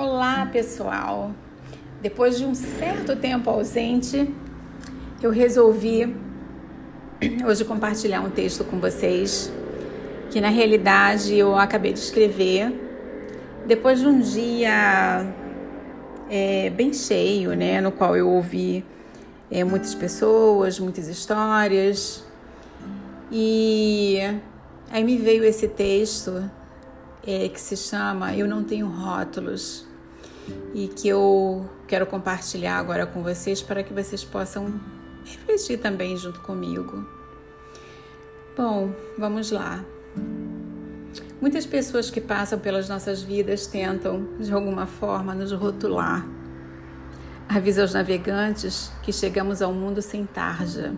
Olá, pessoal. Depois de um certo tempo ausente, eu resolvi hoje compartilhar um texto com vocês que na realidade eu acabei de escrever depois de um dia é, bem cheio, né, no qual eu ouvi é, muitas pessoas, muitas histórias e aí me veio esse texto é, que se chama Eu Não Tenho Rótulos e que eu quero compartilhar agora com vocês para que vocês possam refletir também junto comigo. Bom, vamos lá. Muitas pessoas que passam pelas nossas vidas tentam, de alguma forma, nos rotular. Avisa aos navegantes que chegamos ao mundo sem tarja.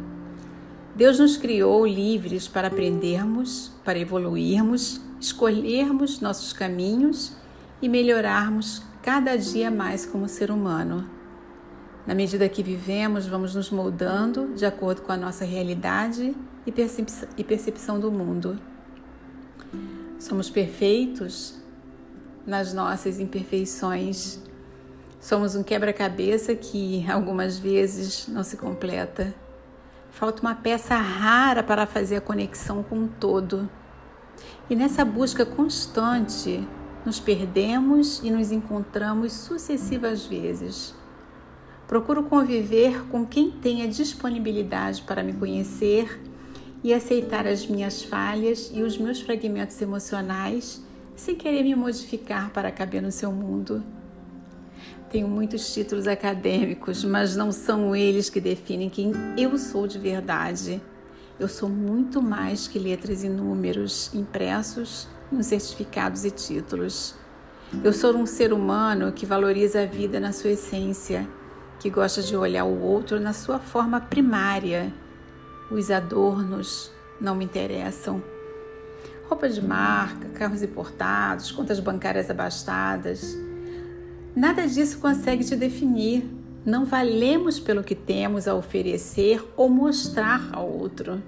Deus nos criou livres para aprendermos, para evoluirmos escolhermos nossos caminhos e melhorarmos cada dia mais como ser humano. Na medida que vivemos, vamos nos moldando de acordo com a nossa realidade e percepção do mundo. Somos perfeitos nas nossas imperfeições. Somos um quebra-cabeça que algumas vezes não se completa. Falta uma peça rara para fazer a conexão com o todo. E nessa busca constante, nos perdemos e nos encontramos sucessivas vezes. Procuro conviver com quem tenha disponibilidade para me conhecer e aceitar as minhas falhas e os meus fragmentos emocionais sem querer me modificar para caber no seu mundo. Tenho muitos títulos acadêmicos, mas não são eles que definem quem eu sou de verdade. Eu sou muito mais que letras e números impressos nos certificados e títulos. Eu sou um ser humano que valoriza a vida na sua essência, que gosta de olhar o outro na sua forma primária. Os adornos não me interessam. Roupa de marca, carros importados, contas bancárias abastadas. Nada disso consegue te definir. Não valemos pelo que temos a oferecer ou mostrar ao outro.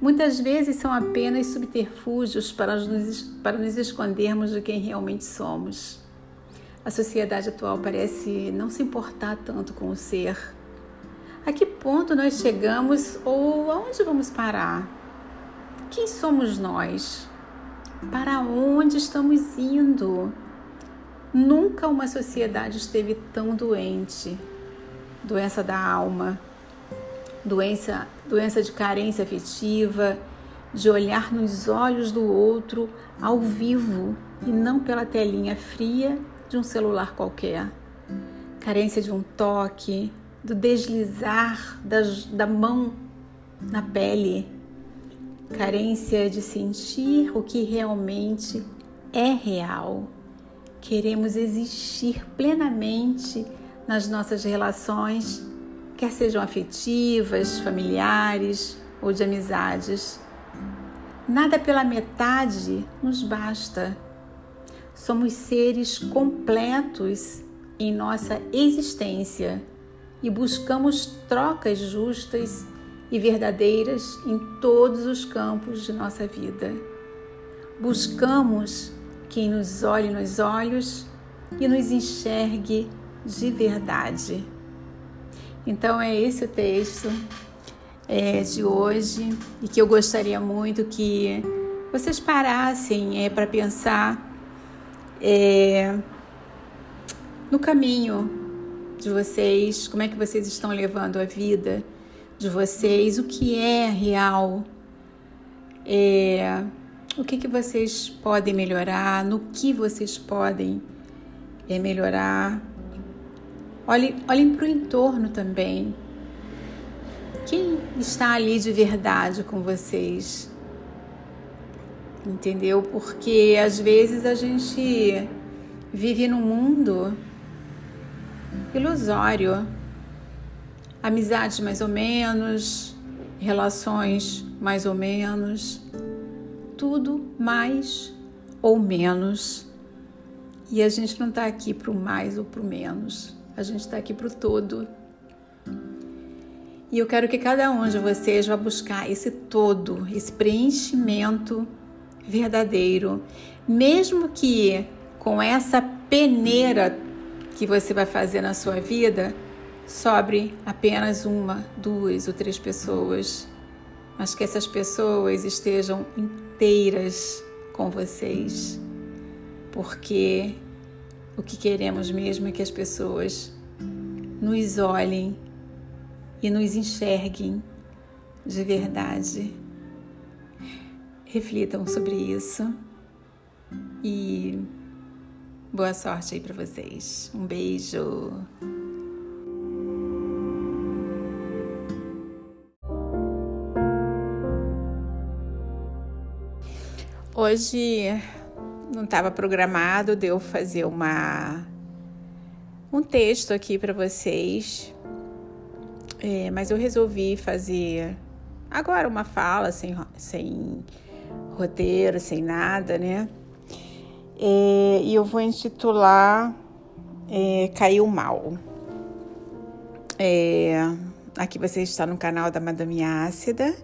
Muitas vezes são apenas subterfúgios para nos, para nos escondermos de quem realmente somos. A sociedade atual parece não se importar tanto com o ser. A que ponto nós chegamos ou aonde vamos parar? Quem somos nós? Para onde estamos indo? Nunca uma sociedade esteve tão doente. Doença da alma, doença, doença de carência afetiva, de olhar nos olhos do outro ao vivo e não pela telinha fria de um celular qualquer. Carência de um toque, do deslizar da, da mão na pele. Carência de sentir o que realmente é real queremos existir plenamente nas nossas relações, quer sejam afetivas, familiares ou de amizades. Nada pela metade nos basta. Somos seres completos em nossa existência e buscamos trocas justas e verdadeiras em todos os campos de nossa vida. Buscamos quem nos olhe nos olhos e nos enxergue de verdade. Então é esse o texto é, de hoje e que eu gostaria muito que vocês parassem é, para pensar é, no caminho de vocês, como é que vocês estão levando a vida de vocês, o que é real. É, o que, que vocês podem melhorar, no que vocês podem é, melhorar. Olhem, olhem para o entorno também. Quem está ali de verdade com vocês? Entendeu? Porque às vezes a gente vive num mundo ilusório. Amizades mais ou menos, relações mais ou menos tudo mais ou menos. E a gente não está aqui para o mais ou para o menos, a gente está aqui para o todo. E eu quero que cada um de vocês vá buscar esse todo, esse preenchimento verdadeiro, mesmo que com essa peneira que você vai fazer na sua vida, sobre apenas uma, duas ou três pessoas, mas que essas pessoas estejam inteiras com vocês, porque o que queremos mesmo é que as pessoas nos olhem e nos enxerguem de verdade. Reflitam sobre isso e boa sorte aí para vocês. Um beijo. Hoje não estava programado de eu fazer uma um texto aqui para vocês, é, mas eu resolvi fazer agora uma fala sem, sem roteiro, sem nada, né? É, e eu vou intitular é, Caiu Mal. É, aqui você está no canal da Madame Ácida.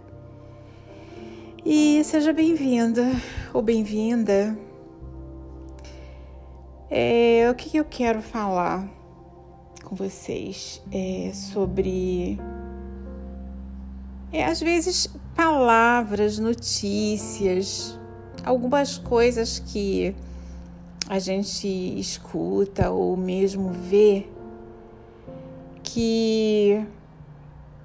E seja bem-vinda ou bem-vinda. É, o que eu quero falar com vocês é sobre, é, às vezes, palavras, notícias, algumas coisas que a gente escuta ou mesmo vê que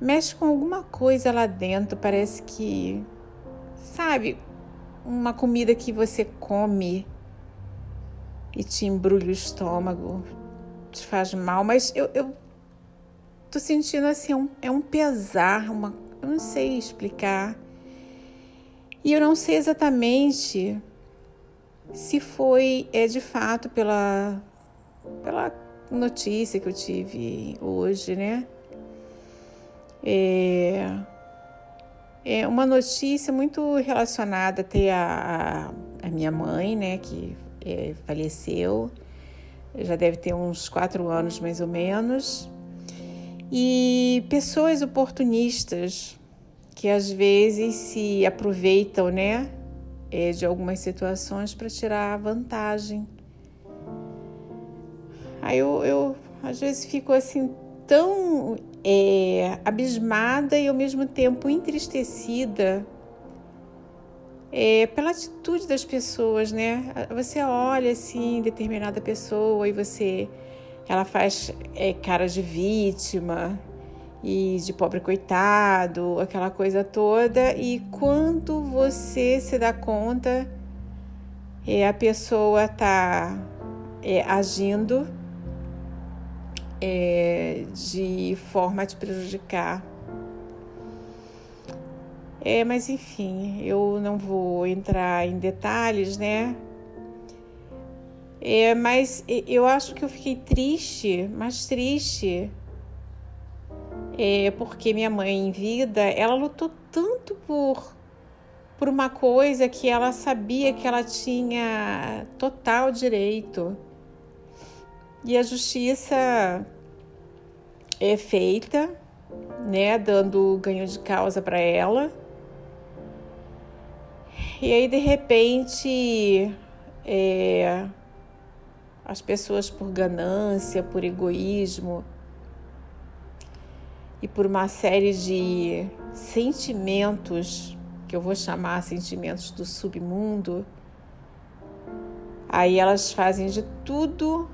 mexe com alguma coisa lá dentro, parece que Sabe, uma comida que você come e te embrulha o estômago, te faz mal, mas eu, eu tô sentindo assim, é um, é um pesar, uma, eu não sei explicar. E eu não sei exatamente se foi, é de fato, pela, pela notícia que eu tive hoje, né? É, é uma notícia muito relacionada até a, a, a minha mãe, né, que é, faleceu, já deve ter uns quatro anos mais ou menos, e pessoas oportunistas que às vezes se aproveitam, né, é, de algumas situações para tirar vantagem. Aí eu, eu às vezes fico assim tão é, abismada e ao mesmo tempo entristecida é, pela atitude das pessoas, né? Você olha assim determinada pessoa e você, ela faz é, cara de vítima e de pobre coitado, aquela coisa toda, e quando você se dá conta, é, a pessoa tá é, agindo é, de forma a te prejudicar. É, mas enfim, eu não vou entrar em detalhes, né? É, mas eu acho que eu fiquei triste, mais triste, é, porque minha mãe em vida, ela lutou tanto por por uma coisa que ela sabia que ela tinha total direito e a justiça é feita, né, dando ganho de causa para ela. E aí de repente é, as pessoas por ganância, por egoísmo e por uma série de sentimentos que eu vou chamar sentimentos do submundo, aí elas fazem de tudo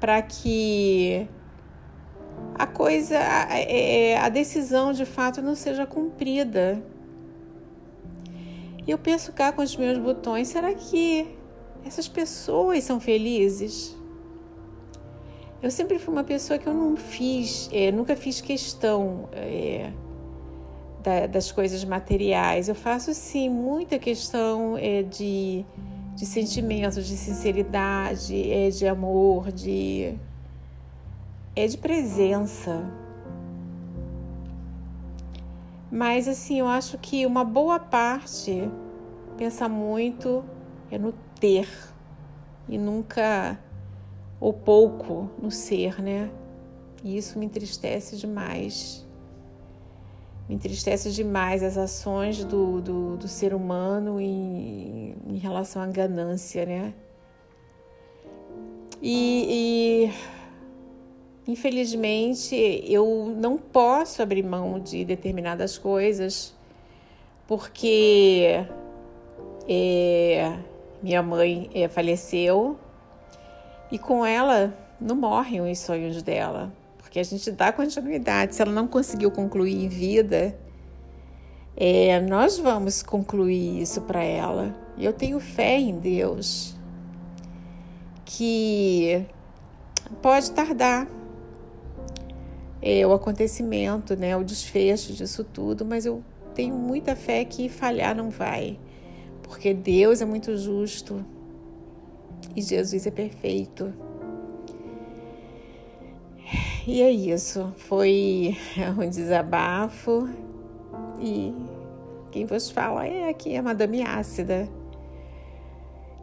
para que a coisa, a, é, a decisão de fato não seja cumprida. E eu penso cá com os meus botões, será que essas pessoas são felizes? Eu sempre fui uma pessoa que eu não fiz, é, nunca fiz questão é, da, das coisas materiais. Eu faço sim muita questão é, de de sentimentos, de sinceridade, é de amor, de é de presença. Mas assim, eu acho que uma boa parte pensa muito é no ter e nunca ou pouco no ser, né? E isso me entristece demais. Me entristece demais as ações do, do, do ser humano em, em relação à ganância, né? E, e infelizmente eu não posso abrir mão de determinadas coisas porque é, minha mãe é, faleceu e com ela não morrem os sonhos dela, porque a gente dá continuidade. Se ela não conseguiu concluir em vida, é, nós vamos concluir isso para ela. Eu tenho fé em Deus que pode tardar é, o acontecimento, né, o desfecho disso tudo, mas eu tenho muita fé que falhar não vai, porque Deus é muito justo e Jesus é perfeito. E é isso, foi um desabafo e quem vos fala é aqui a Madame Ácida.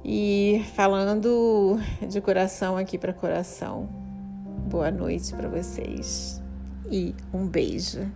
E falando de coração aqui para coração, boa noite para vocês e um beijo.